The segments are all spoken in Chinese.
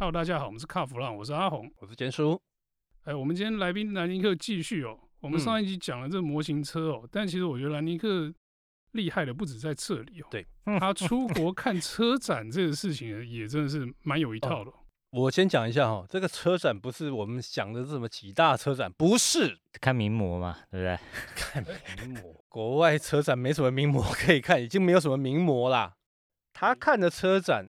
Hello，大家好，我们是卡弗朗，我是阿红，我是坚叔。哎，我们今天来宾兰尼克继续哦。我们上一集讲了这个模型车哦，嗯、但其实我觉得兰尼克厉害的不止在这里哦。对，他出国看车展这个事情也真的是蛮有一套的。哦、我先讲一下哈、哦，这个车展不是我们想的这么几大车展，不是看名模嘛，对不对？看名模，国外车展没什么名模可以看，已经没有什么名模啦。他看的车展。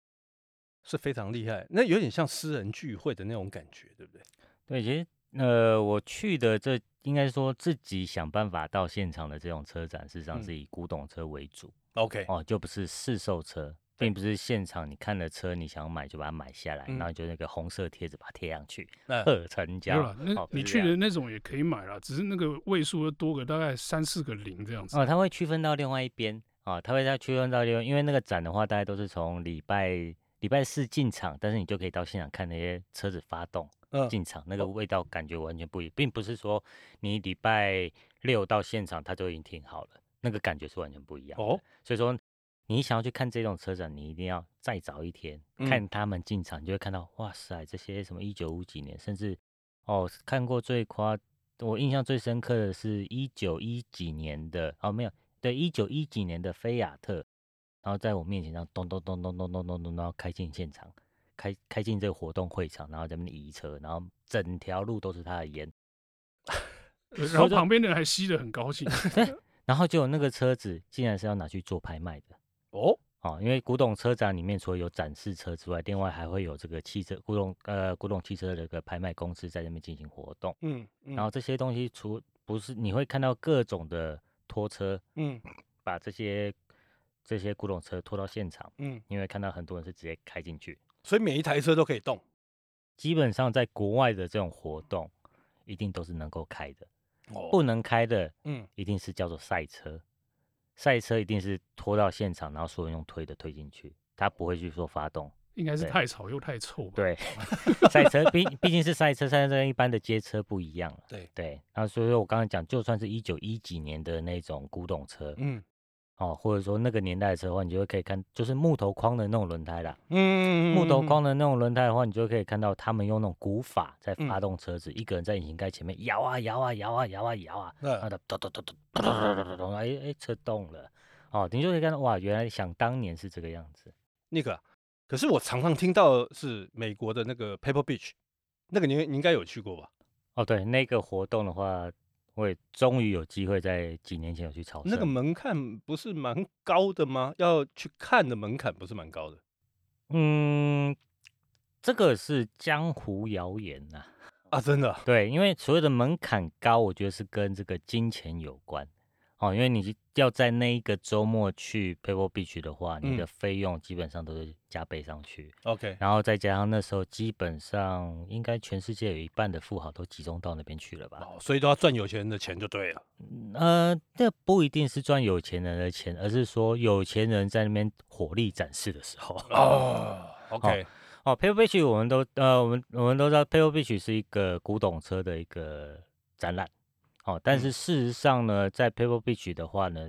是非常厉害，那有点像私人聚会的那种感觉，对不对？对，其实呃，我去的这应该说自己想办法到现场的这种车展，事实上是以古董车为主。OK，、嗯、哦，就不是试售车，并不是现场你看了车，你想买就把它买下来，嗯、然后就那个红色贴纸把它贴上去，贺、嗯、成交。了，那你去的那种也可以买了，只是那个位数要多个大概三四个零这样子。哦，它会区分到另外一边啊，它、哦、会再区分到另外，因为那个展的话，大概都是从礼拜。礼拜四进场，但是你就可以到现场看那些车子发动进场，那个味道感觉完全不一样，并不是说你礼拜六到现场它就已经停好了，那个感觉是完全不一样哦。所以说你想要去看这种车展，你一定要再早一天看他们进场，你就会看到哇塞，这些什么一九五几年，甚至哦看过最夸，我印象最深刻的是一九一几年的哦没有，对一九一几年的菲亚特。然后在我面前，然后咚咚咚咚咚咚咚咚，然后开进现场，开开进这个活动会场，然后在那边移车，然后整条路都是他的烟，然后旁边的人还吸得很高兴。对，然后就有那个车子竟然是要拿去做拍卖的 哦哦，因为古董车展里面除了有展示车之外，另外还会有这个汽车古董呃古董汽车的一个拍卖公司在那边进行活动。嗯，嗯然后这些东西除不是你会看到各种的拖车，嗯，把这些。这些古董车拖到现场，嗯，因为看到很多人是直接开进去，所以每一台车都可以动。基本上在国外的这种活动，一定都是能够开的。哦，不能开的，嗯，一定是叫做赛车。赛车一定是拖到现场，然后所有人用推的推进去，他不会去说发动。应该是太吵又太臭吧？对，赛车毕毕竟是赛车，赛车跟一般的街车不一样。对对，然后所以说我刚刚讲，就算是一九一几年的那种古董车，嗯。哦，或者说那个年代的车的话，你就会可以看，就是木头框的那种轮胎啦。嗯，木头框的那种轮胎的话，你就可以看到他们用那种古法在发动车子，嗯、一个人在引擎盖前面摇啊摇啊摇啊摇啊摇啊，然后咚咚咚咚咚咚咚，哎哎，车动了。哦，你就可以看到，哇，原来想当年是这个样子。那个，可是我常常听到是美国的那个 Paper Beach，那个你你应该有去过吧？哦，对，那个活动的话。我也终于有机会在几年前有去朝圣。那个门槛不是蛮高的吗？要去看的门槛不是蛮高的。嗯，这个是江湖谣言呐。啊，真的？对，因为所谓的门槛高，我觉得是跟这个金钱有关。哦，因为你要在那一个周末去 Pebble Beach 的话，你的费用基本上都是加倍上去。OK，然后再加上那时候基本上应该全世界有一半的富豪都集中到那边去了吧？哦，所以都要赚有钱人的钱就对了。呃，那不一定是赚有钱人的钱，而是说有钱人在那边火力展示的时候。哦，OK，哦，Pebble Beach 我们都呃，我们我们都知道 Pebble Beach 是一个古董车的一个展览。哦，但是事实上呢，在 Pebble Beach 的话呢，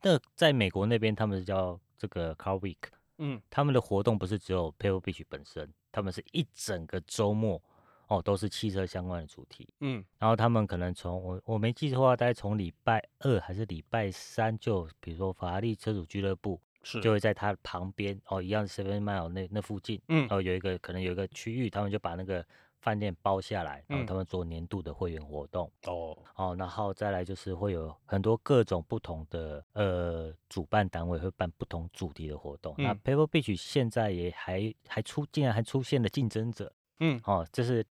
那在美国那边他们是叫这个 Car Week，嗯，他们的活动不是只有 Pebble Beach 本身，他们是一整个周末哦，都是汽车相关的主题，嗯，然后他们可能从我我没记错的话，大概从礼拜二还是礼拜三就，比如说法拉利车主俱乐部是。就会在它旁边哦，一样是 Seven Mile 那那附近，嗯，哦有一个可能有一个区域，他们就把那个。饭店包下来，然后他们做年度的会员活动。哦、嗯，哦，然后再来就是会有很多各种不同的呃主办单位会办不同主题的活动。嗯、那 Pebble Beach 现在也还还出，竟然还出现了竞争者。嗯，哦，这是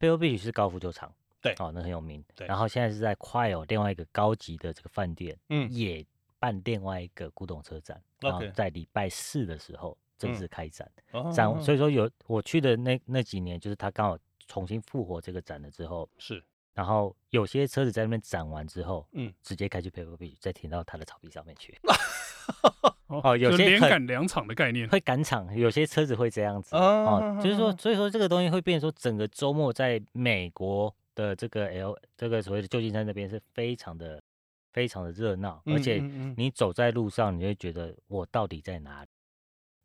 Pebble Beach 是高尔夫球场，对，哦，那很有名。对，然后现在是在 Quail 另外一个高级的这个饭店，嗯，也办另外一个古董车展。然后在礼拜四的时候。正式开展，嗯、展，所以说有我去的那那几年，就是他刚好重新复活这个展了之后，是，然后有些车子在那边展完之后，嗯，直接开去 Pebble Beach，再停到他的草皮上面去。哦，有些连赶两场的概念，会赶场，有些车子会这样子，哦，就是说，所以说这个东西会变成说，整个周末在美国的这个 L 这个所谓的旧金山那边是非常的非常的热闹，而且你走在路上，你会觉得我到底在哪里？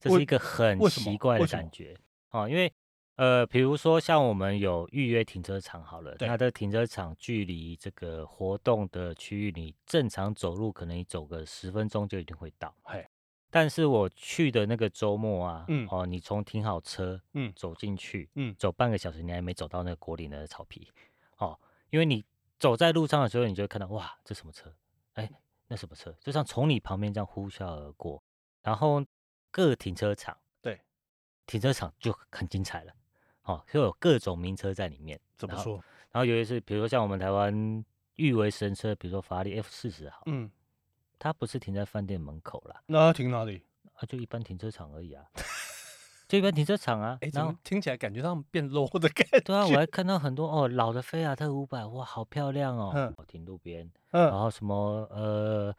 这是一个很奇怪的感觉，哦，因为呃，比如说像我们有预约停车场好了，它的停车场距离这个活动的区域，你正常走路可能你走个十分钟就一定会到。嘿，但是我去的那个周末啊，嗯哦，你从停好车，嗯走进去，嗯走半个小时，你还没走到那个果岭的草皮，哦，因为你走在路上的时候，你就会看到哇，这什么车？哎，那什么车？就像从你旁边这样呼啸而过，然后各停车场，对，停车场就很精彩了。哦，就有各种名车在里面。怎么说？然后，然后尤其是比如说像我们台湾誉为神车，比如说法拉利 F 四十，好，嗯，它不是停在饭店门口啦，那它停哪里？啊，就一般停车场而已啊，就一般停车场啊。哎，怎然后么听起来感觉他们变 low 的感觉？对啊，我还看到很多哦，老的菲亚特五百，哇，好漂亮哦，嗯停路边，然嗯，后什么呃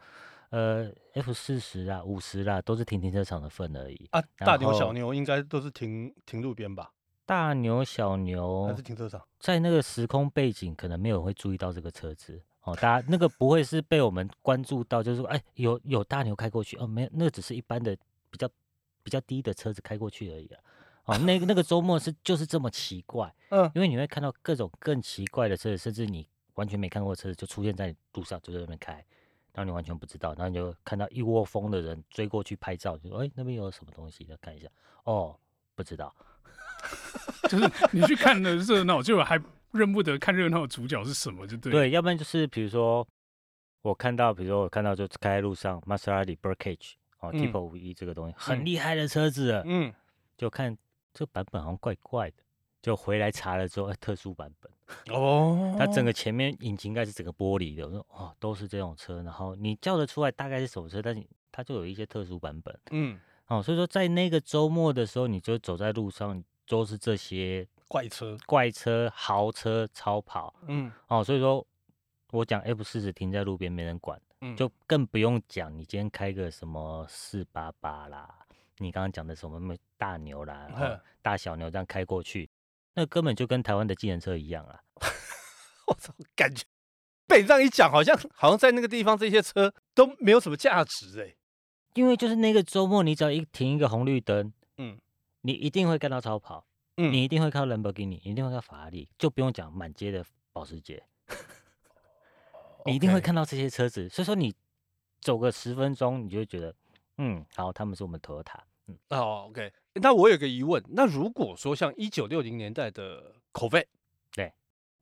呃 F 四十啊、五十啦，都是停停车场的份而已。啊，大牛小牛应该都是停停路边吧？大牛、小牛还是停车场？在那个时空背景，可能没有人会注意到这个车子哦。大家那个不会是被我们关注到，就是说，哎，有有大牛开过去哦，没有，那个只是一般的比较比较低的车子开过去而已啊。哦，那个那个周末是就是这么奇怪，嗯，因为你会看到各种更奇怪的车子，甚至你完全没看过车子就出现在路上，就在那边开，然后你完全不知道，然后你就看到一窝蜂的人追过去拍照，就说，哎，那边有什么东西，要看一下，哦，不知道。就是你去看的热闹，就还认不得看热闹的主角是什么，就对。对，要不然就是比如说我看到，比如说我看到就开在路上，Maserati Birdcage 哦嗯，Tipo 五一这个东西很厉害的车子，嗯，就看这个版本好像怪怪的，就回来查了之后，哎，特殊版本，哦，它整个前面引擎盖是整个玻璃的，我说哦，都是这种车，然后你叫得出来大概是什么车，但是它就有一些特殊版本，嗯，哦，所以说在那个周末的时候，你就走在路上都是这些怪车，怪车、豪车、超跑。嗯。哦，所以说我讲 F 四十停在路边没人管，嗯，就更不用讲你今天开个什么四八八啦，你刚刚讲的什么大牛啦、大小牛这样开过去，那根本就跟台湾的计程车一样啊。我操，感觉被你这样一讲，好像好像在那个地方这些车都没有什么价值哎。因为就是那个周末，你只要一停一个红绿灯，嗯你一定会看到超跑，嗯，你一定会看到兰博基尼，你一定会看到法拉利，就不用讲满街的保时捷，你一定会看到这些车子。所以说你走个十分钟，你就会觉得，嗯，好，他们是我们 Toyota。嗯，哦，OK。那我有个疑问，那如果说像一九六零年代的 Corvette，对，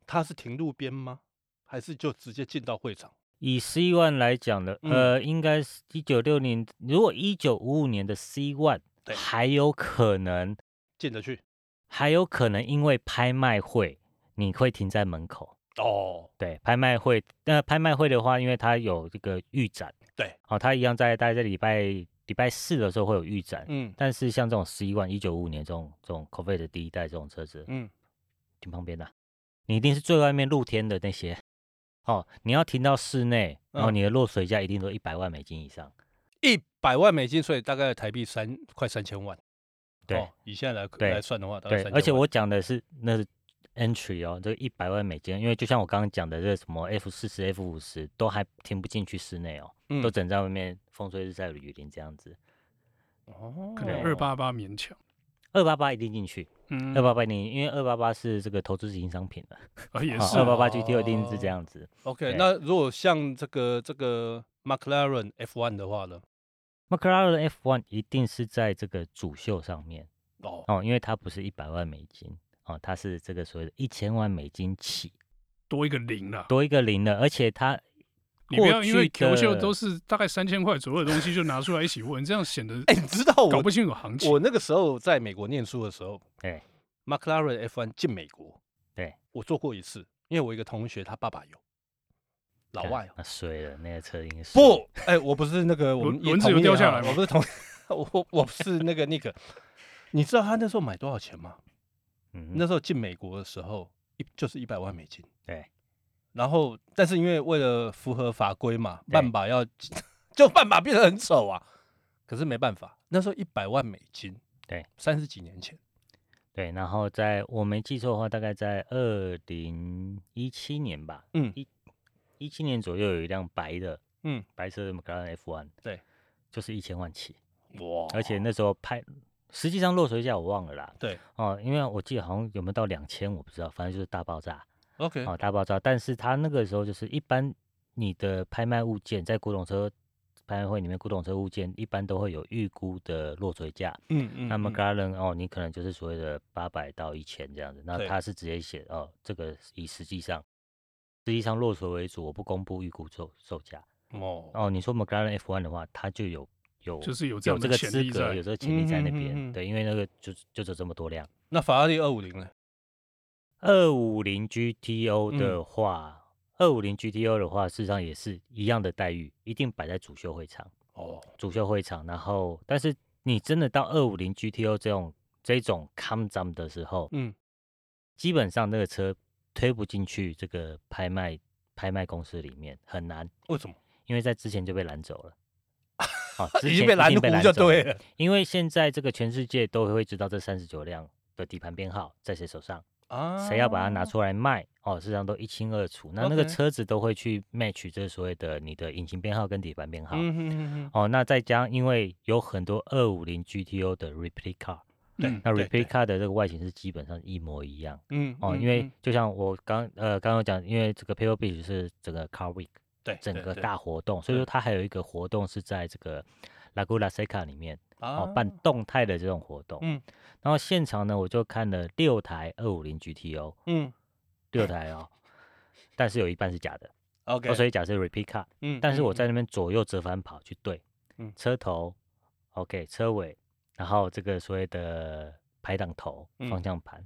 它是停路边吗？还是就直接进到会场？以 C One 来讲的，嗯呃，应该是一九六零，如果一九五五年的 C One，对还有可能，进得去？还有可能因为拍卖会，你会停在门口。哦，对，拍卖会，那拍卖会的话，因为它有这个预展，对，哦，它一样在大概在礼拜礼拜四的时候会有预展，嗯。但是像这种十一万一九五五年这种这种 Corvette 的第一代这种车子，嗯，停旁边的、你一定是最外面露天的那些，哦，你要停到室内，然后嗯。你的落水价一定都一百万美金以上，一百万美金，所以大概台币三快三千万。对、哦，以现在来对来算的话，大概3000，对而且我讲的是那是 entry 哦，这个一百万美金，因为就像我刚刚讲的这个什么 F 四十、F 五十都还停不进去室内哦，嗯都整在外面风吹日晒雨淋这样子。哦，可能二八八勉强。二八八一定进去，嗯，二八八一定，因为二八八是这个投资型商品的，啊也是二八八 GTO 一定是这样子。OK，那如果像这个这个 McLaren F1 的话呢？McLaren F1 一定是在这个主秀上面哦，哦，因为它不是一百万美金哦，它是这个所谓的一千万美金起，多一个零了。多一个零了，而且它你不要因为 Q 秀都是大概三千块左右的东西就拿出来一起问，这样显得哎，你知道我搞不清楚行情。我那个时候在美国念书的时候哎，McLaren F1 进美国，对，我做过一次，因为我一个同学他爸爸有，老外哦那衰了，那个车应该是不，哎，我不是那个我们轮轮子有掉下来我不是同，我我不是那个那个，你知道他那时候买多少钱吗？嗯那时候进美国的时候，一就是一百万美金。对，然后，但是因为为了符合法规嘛，半把要 就半把变得很丑啊。可是没办法，那时候一百万美金，对，三十几年前，对，然后在我没记错的话，大概在二零一七年吧，嗯。一一七年左右有一辆白的，嗯，白色的 McLaren F1，对，就是一千万起，哇。而且那时候拍实际上落水价我忘了啦。对，哦，因为我记得好像有没有到两千，我不知道，反正就是大爆炸。OK，哦，大爆炸。但是它那个时候就是一般你的拍卖物件在古董车拍卖会里面，古董车物件一般都会有预估的落水价。嗯嗯。那么 McLaren 哦，你可能就是所谓的八百到一千这样子。那他是直接写哦，这个以实际上实际上落水为主，我不公布预估售售价。哦哦，你说 McLaren F1 的话，它就有有就是有这有这个资格，有这个潜力在那边。嗯嗯嗯嗯对，因为那个就就只有这么多辆。那法拉利二五零呢？二五零 GTO 的话，二五零 GTO 的话，事实上也是一样的待遇，一定摆在主秀会场哦，主秀会场。然后，但是你真的到二五零 GTO 这种这种 come down 的时候，嗯，基本上那个车推不进去这个拍卖拍卖公司里面，很难。为什么？因为在之前就被拦走了。哦，已经被拦住就对了。因为现在这个全世界都会知道这三十九辆的底盘编号在谁手上。啊，谁要把它拿出来卖？哦，事实上都一清二楚。那那个车子都会去 match 这所谓的你的引擎编号跟底盘编号。嗯嗯嗯哦，那再加，因为有很多二五零 GTO 的 replica，对，那 replica 的这个外形是基本上一模一样。嗯。哦，因为就像我刚呃刚刚讲，因为这个 Pebble Beach 是整个 Car Week，对，整个大。活动，所以说它还有一个活动是在这个 Laguna Seca 里面。哦，办动态的这种活动，嗯，然后现场呢，我就看了六台二五零 GTO，嗯，六台哦，但是有一半是假的，OK，所以假设 replica，嗯，但是我在那。边左右折返跑去对，嗯，车头，OK，车尾，然后这个所谓的排档头、方向盘，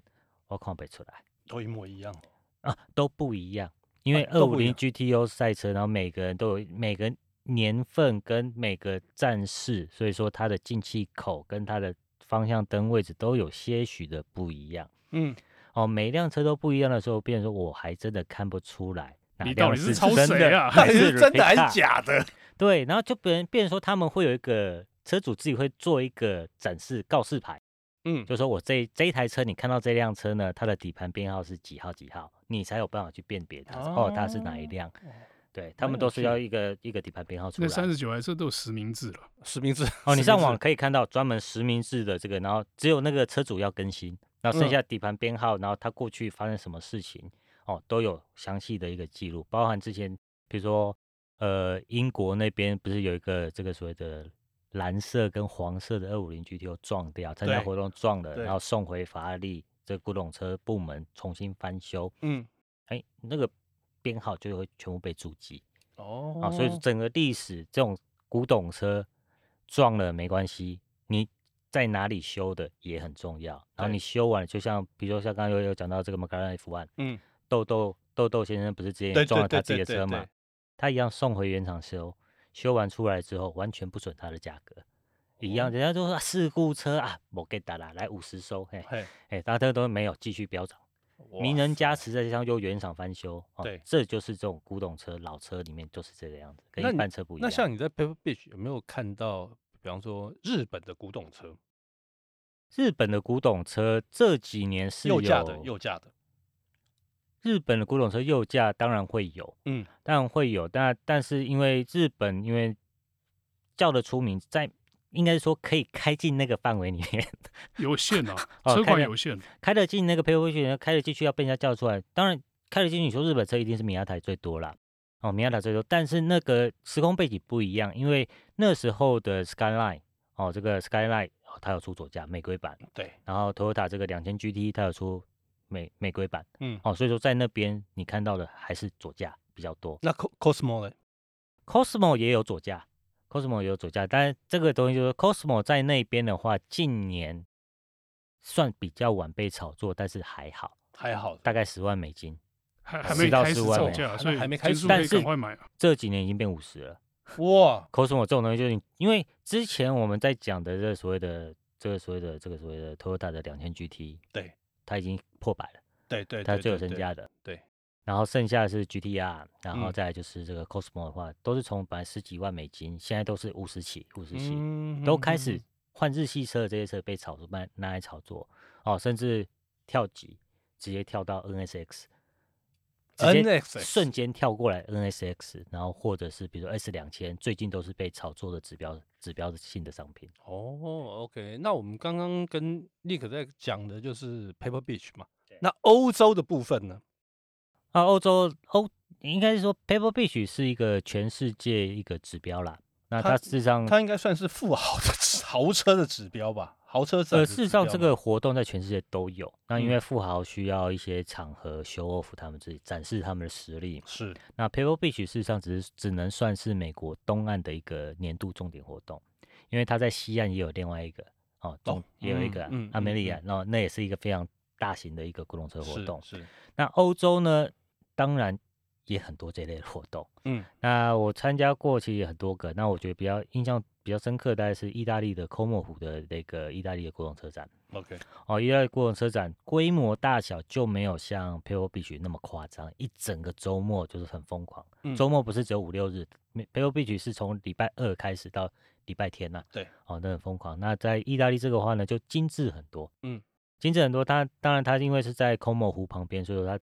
我看不出来，都一模一样啊，都不一样，因为二五零 GTO 赛车，然后每个人都有每个。年份跟每个战士，所以说它的进气口跟它的方向灯位置都有些许的不一样。嗯，哦，每辆车都不一样的时候，变成说我还真的看不出来哪辆是真的还是真的还是假的。对，然后就别人变成说他们会有一个车主自己会做一个展示告示牌。嗯，就说我这这一台车，你看到这辆车呢，它的底盘编号是几号几号，你才有办法去辨别它哦，它是哪一辆。对他们都是要一个一个底盘编号出来。那三十九台车都有实名制了，实名制哦。你上网可以看到专门实名制的这个，然后只有那个车主要更新，然后剩下底盘编号，然后他过去发生什么事情哦，都有详细的一个记录，包含之前比如说呃英国那边不是有一个这个所谓的蓝色跟黄色的二五零 GTO 撞掉，参加活动撞了，然后送回法拉利这古董车部门重新翻修。嗯，哎，那个。编号就会全部被注记。哦，啊，所以。整个历史这种古董车撞了没关系，你在哪里修的也很重要。然后你修完，就像比如说像刚刚有有讲到这个 McLaren F1，嗯，豆豆豆豆先生不是之前撞了他自己的车嘛，他一样送回原厂修，修完出来之后完全不准它的价格，一样，人家都说事故车啊，我给打了来五十收，嘿，嘿，大家都没有继续飙涨。名人加持，再加上又原厂翻修，对、哦，这就是这种古董车、老车里面就是这个样子，跟一般车不一样。那，那像你在 Pebble Beach 有没有看到，比方说日本的古董车？日本的古董车这几年是有右驾的，右驾的。日本的古董车右驾当然会有，嗯，当然会有，但但是因为日本因为叫得出名，在。应该是说可以开进那个范围里面，有限啊，车况有限，开得进那个 Pebble Beach，开得进去要被人家叫出来。当然开得进去，你说日本车一定是米亚台最多啦，哦，米亚塔最多。但是那个时空背景不一样，因为那时候的 Skyline，哦，这个 Skyline，哦，它有出左驾玫瑰版，对。然后 Toyota 这个两千 GT 它有出美美瑰版，嗯，哦，所以说在那边你看到的还是左驾比较多。那 Cosmo 呢？Cosmo 也有左驾。Cosmo 也有左驾，但是这个东西就是 Cosmo 在那边的话，近年算比较晚被炒作，但是还好，还好，大概十万美金，还还没开始造价，所以还没开始，但是这几年已经变五十了。哇，Cosmo 这种东西就是因为之前我们在讲的这个所谓的这个所谓的这个所谓的 Toyota 的两千 GT，对，它已经破百了，对对，它最有身价的，对。然后剩下的是 GTR，然后再来就是这个 Cosmo 的话，嗯、都是从本来十几万美金，现在都是五十起，五十起，嗯、都开始。换日系车的这些车被炒作，卖拿来炒作。哦，甚至跳级直接跳到 NSX，直接瞬间跳过来 NSX，然后或者是比如说 S 两千，最近都是被炒作的指标指标性的商品。哦，OK，那我们刚刚跟 Nick 在讲的就是 Pebble Beach 嘛，那欧洲的部分呢？啊，欧洲欧应该是说 Pebble Beach 是一个全世界一个指标啦。那它事实上，它应该算是富豪的豪车的指标吧？豪车呃，事实上这个活动在全世界都有。那因为富豪需要一些场合 show off 他们自己，展示他们的实力。是。那 Pebble Beach 事实上只是只能算是美国东岸的一个年度重点活动，因为它在西岸也有另外一个哦，东也有一个阿梅利亚，然后那也是一个非常大型的一个古董车活动。是。那欧洲呢？当然。也很多这类的活动，嗯，那我参加过，其实也很多个。那我觉得比较印象比较深刻，大概是意大利的科莫湖的那个意大利的古董车展。OK，哦，意大利古董车展规模大小就没有像 Pebble Beach 那么夸张，一整个周末就是很疯狂。嗯、周末不是只有五六日，Pebble Beach 是从礼拜二开始到礼拜天呐、啊。对，哦，那很疯狂。那在意大利这个话呢，就精致很多。嗯，精致很多。它当然它因为是在科莫湖旁边，所以说它。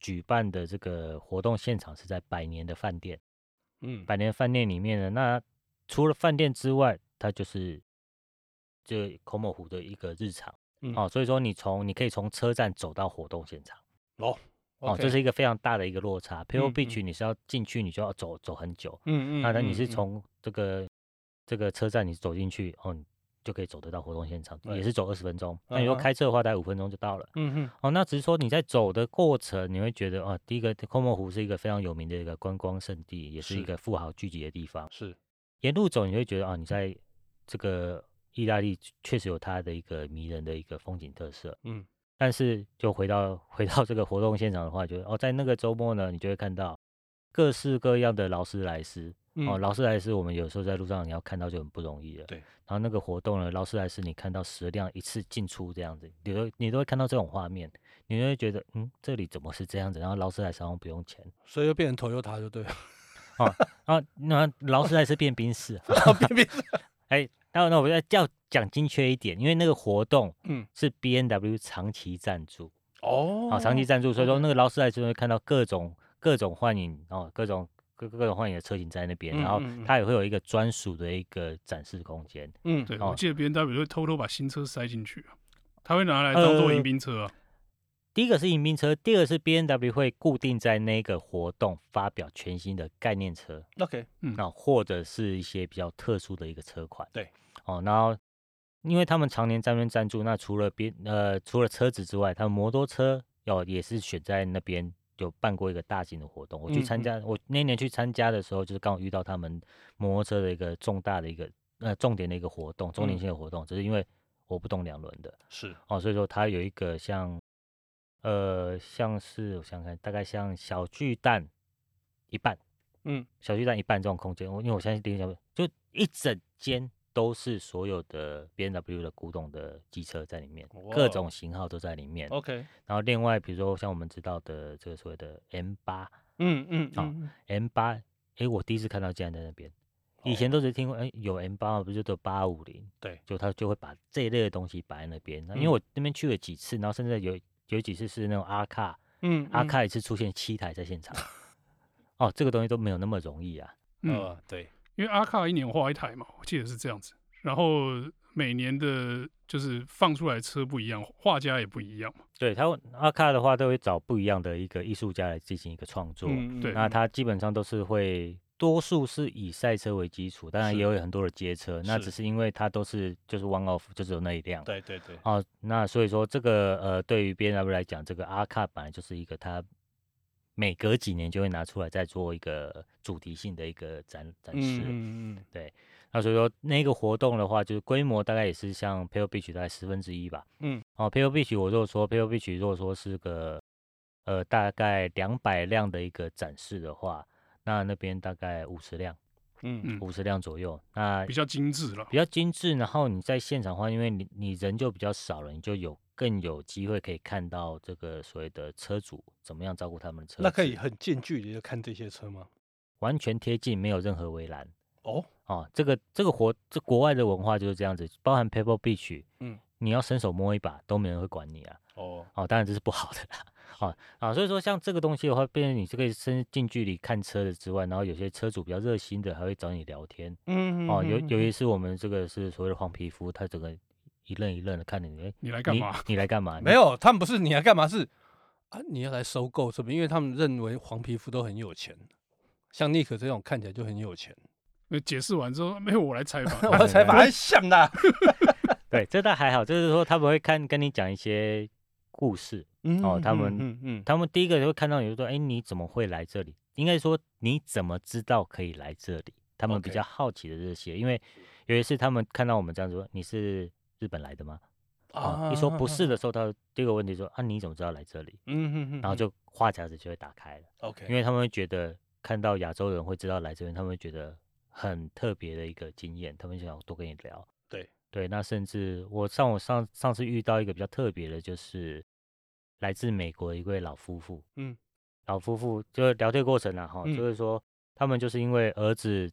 举办的这个活动现场是在百年的饭店，嗯，百年饭店里面呢，那除了饭店之外，它就是这个科莫湖的一个日常，嗯，哦，所以说你从你可以从车站走到活动现场，哦，哦，这是一个非常大的一个落差。Pebble Beach 你是要进去，你就要走走很久，嗯嗯，那你是从这个这个车站你走进去，哦。你就可以走得到活动现场，也是走二十分钟。那你说开车的话，大概五分钟就到了。嗯嗯。哦，那只是说你在走的过程，你会觉得啊，第一个科莫湖是一个非常有名的一个观光胜地，也是一个富豪聚集的地方。是。沿路走，你会觉得啊，你在这个意大利确实有它的一个迷人的一个风景特色。嗯。但是就回到回到这个活动现场的话，就哦，在那个周末呢，你就会看到各式各样的劳斯莱斯。嗯、哦，劳斯莱斯，我们有时候在路上你要看到就很不容易了。对。然后那个活动呢，劳斯莱斯你看到十辆一次进出这样子，你都你都会看到这种画面，你会觉得嗯，这里怎么是这样子？然后劳斯莱斯好像不用钱，所以就变成 Toyota 就对了。哦，然后，那劳斯莱斯变宾士，变宾士。哎，那那我要叫讲精确一点，因为那个活动嗯是 B N W 长期赞助哦，好、哦、长期赞助，所以说那个劳斯莱斯会看到各种各种幻影哦，各种。各各种幻影的车型在那边，然后它也会有一个专属的一个展示空间。嗯，对，我记得 B N W 会偷偷把新车塞进去，他会拿来当做迎宾车啊。第一个是迎宾车，第二个是 B N W 会固定在那个活动发表全新的概念车。OK，嗯，那或者是一些比较特殊的一个车款。对，哦，然后因为他们常年在那边赞助，那除了边呃除了车子之外，他们摩托车要也是选在那边。有办过一个大型的活动，我去参加，嗯、我那年去参加的时候，就是刚好遇到他们摩托车的一个重大的一个呃重点的一个活动，周年庆的活动，只、嗯、是因为我不懂两轮的，是哦，所以说它有一个像呃像是我想想看，大概像小巨蛋一半，嗯，小巨蛋一半这种空间，我因为我相信第一个就一整间。都是所有的 B N W 的古董的机车在里面各种型号都在里面。OK，然后另外比如说像我们知道的这个所谓的 M 八，嗯嗯，好、哦、M 八，哎，我第一次看到竟然在那边，以前都是听过，哎，有 M 八，不就都八五零？对，就他就会把这一类的东西摆在那边。因为我那边去了几次，然后甚至有有几次是那种阿卡，嗯，阿卡一次出现七台在现场。哦，这个东西都没有那么容易啊。嗯，对。因为阿卡一年画一台嘛，我记得是这样子。然后每年的，就是放出来车不一样，画家也不一样嘛。对，他阿卡的话，都会找不一样的一个艺术家来进行一个创作。嗯，对。那他基本上都是会，多数是以赛车为基础，当然也有很多的街车。那只是因为它都是就是 one off，就只有那一辆。对对对。哦，那所以说这个呃，对于 BMW 来讲，这个阿卡本来就是一个它每隔几年就会拿出来再做一个主题性的一个展展示。嗯嗯嗯。对。那所以说那个活动的话，就是规模大概也是像 Pebble Beach 大概十分之一吧。嗯。哦，Pebble Beach 我如果说 Pebble Beach 如果说是个呃大概两百辆的一个展示的话，那那边大概五十辆。嗯嗯。五十辆左右。那比较精致了。比较精致，然后你在现场的话，因为你你人就比较少了，你就有更有机会可以看到这个所谓的车主怎么样照顾他们的车。那可以很近距离的看这些车吗？完全贴近，没有任何围栏。哦。哦，这个这个活，这国外的文化就是这样子，包含 Pebble Beach，嗯，你要伸手摸一把都没人会管你啊。哦，哦，当然这是不好的啦。啊啊，所以说像这个东西的话，变成你是可以伸近距离看车的之外，然后有些车主比较热心的，还会找你聊天。嗯哦，尤尤其是我们这个是所谓的黄皮肤，他整个一愣一愣的看着你，哎，你来干嘛？你来干嘛？没有，他们不是你来干嘛？是啊，你要来收购是不是？因为他们认为黄皮肤都很有钱，像尼克这种看起来就很有钱。那解释完之后，没有 我来采访，我来采访还像的。对，这倒还好，就是说他们会看跟你讲一些故事。哦，他们嗯嗯，他们第一个就会看到你就说，哎，你怎么会来这里？应该说你怎么知道可以来这里？他们比较好奇的这些，因为有一次他们看到我们这样子说，你是日本来的吗？啊，一说不是的时候，他第一个问题说，啊，你怎么知道来这里？嗯嗯嗯，然后就话匣子就会打开了。OK，因为他们会觉得看到亚洲人会知道来这边，他们会觉得很特别的一个经验，他们就想多跟你聊。对对，那甚至我上我上上次遇到一个比较特别的，就是。来自美国的一位老夫妇，嗯，老夫妇就是聊天过程了哈，就是说他们就是因为儿子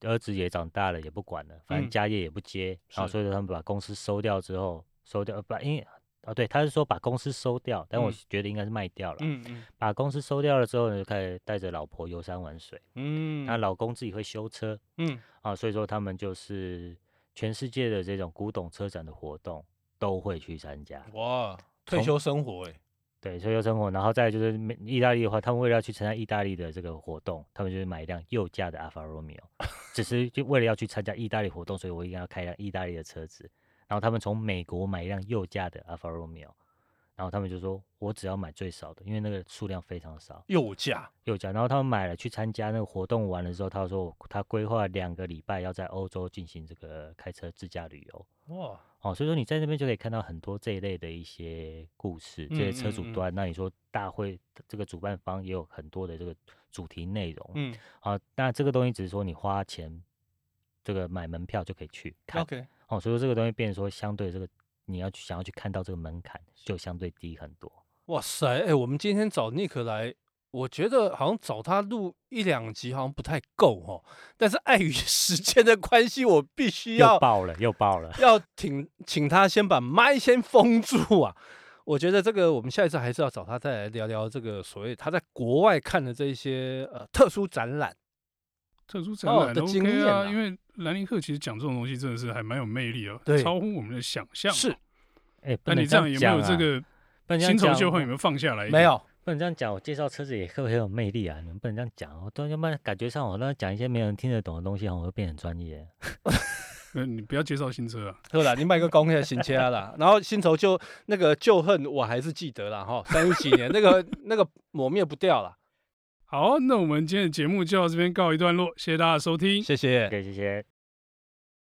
儿子也长大了，也不管了，反正家业也不接，然后所以说他们把公司收掉之后，收掉把因为啊对，他是说把公司收掉，但我觉得应该是卖掉了，嗯。嗯，把公司收掉了之后呢，就开始带着老婆游山玩水，嗯，那老公自己会修车，嗯，啊，所以说他们就是全世界的这种古董车展的活动都会去参加，哇。退休生活哎、欸，对，退休生活，然后再就是意大利的话，他们为了要去参加意大利的这个活动，他们就是买一辆右驾的阿法罗密欧，只是就为了要去参加意大利活动，所以我一定要开一辆意大利的车子。然后他们从美国买一辆右驾的阿法罗密欧，然后他们就说，我只要买最少的，因为那个数量非常少。右驾，右驾。然后他们买了去参加那个活动完了之后，他说他规划两个礼拜要在欧洲进行这个开车自驾旅游。哇。哦，所以说你在那边就可以看到很多这一类的一些故事，这些车主端。嗯嗯嗯，那你说大会这个主办方也有很多的这个主题内容。嗯，好，那这个东西只是说你花钱这个买门票就可以去看。OK。哦，所以说这个东西变成说相对这个你要去想要去看到这个门槛就相对低很多。哇塞，哎、欸，我们今天找尼克来。我觉得好像找他录一两集好像不太够哦，但是碍于 时间的关系，我必须要爆了又爆了，要请请他先把麦先封住啊！我觉得这个我们下一次还是要找他再来聊聊这个所谓他在国外看的这些呃特殊展览、特殊展览的经验啊。因为兰尼克其实讲这种东西真的是还蛮有魅力哦，对，超乎我们的想象。是，哎，那你这样有没有这个新仇旧恨有没有放下来？没有。不能这样讲，我介绍车子也会很有魅力啊！你们不能这样讲，我突然间感觉上我那讲一些没人听得懂的东西，我会变很专业。嗯，你不要介绍新车啊，对啦，你买个公开的新车啦，然后新仇旧那个旧恨我还是记得啦哈，三十几年那个 那个抹灭不掉了。好，那我们今天的节目就到这边告一段落，谢谢大家收听，谢谢，谢谢。